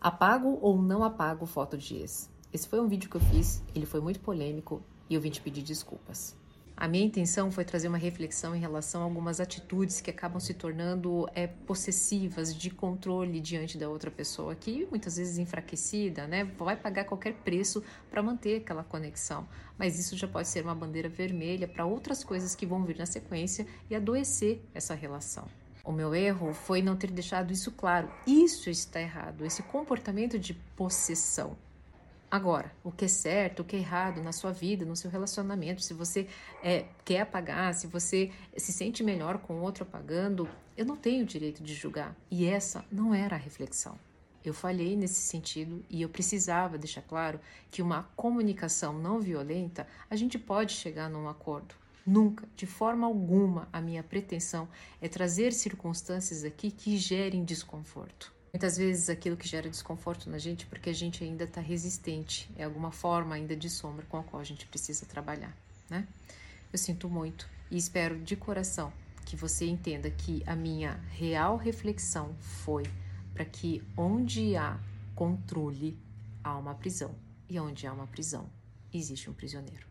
Apago ou não apago foto de ex? Esse foi um vídeo que eu fiz, ele foi muito polêmico e eu vim te pedir desculpas. A minha intenção foi trazer uma reflexão em relação a algumas atitudes que acabam se tornando é, possessivas de controle diante da outra pessoa, que muitas vezes enfraquecida, né? Vai pagar qualquer preço para manter aquela conexão. Mas isso já pode ser uma bandeira vermelha para outras coisas que vão vir na sequência e adoecer essa relação. O meu erro foi não ter deixado isso claro. Isso está errado, esse comportamento de possessão. Agora, o que é certo, o que é errado na sua vida, no seu relacionamento, se você é, quer apagar, se você se sente melhor com o outro apagando, eu não tenho o direito de julgar. E essa não era a reflexão. Eu falhei nesse sentido e eu precisava deixar claro que uma comunicação não violenta, a gente pode chegar num acordo. Nunca, de forma alguma, a minha pretensão é trazer circunstâncias aqui que gerem desconforto. Muitas vezes aquilo que gera desconforto na gente porque a gente ainda está resistente, é alguma forma ainda de sombra com a qual a gente precisa trabalhar, né? Eu sinto muito e espero de coração que você entenda que a minha real reflexão foi para que onde há controle há uma prisão e onde há uma prisão existe um prisioneiro.